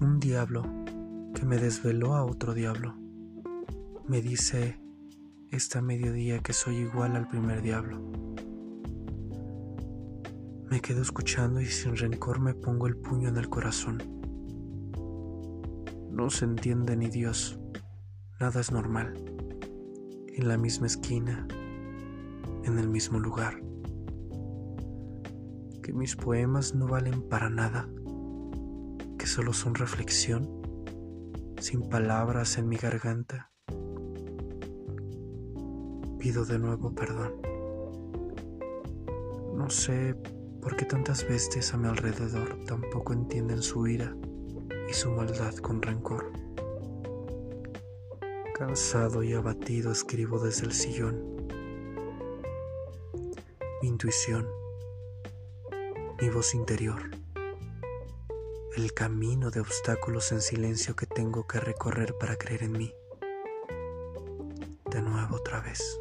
diablo que me desveló a otro diablo. Me dice esta mediodía que soy igual al primer diablo. Me quedo escuchando y sin rencor me pongo el puño en el corazón. No se entiende ni Dios, nada es normal. En la misma esquina, en el mismo lugar. Que mis poemas no valen para nada, que solo son reflexión, sin palabras en mi garganta. Pido de nuevo perdón. No sé por qué tantas bestias a mi alrededor tampoco entienden su ira y su maldad con rencor. Cansado y abatido escribo desde el sillón mi intuición, mi voz interior, el camino de obstáculos en silencio que tengo que recorrer para creer en mí. De nuevo otra vez.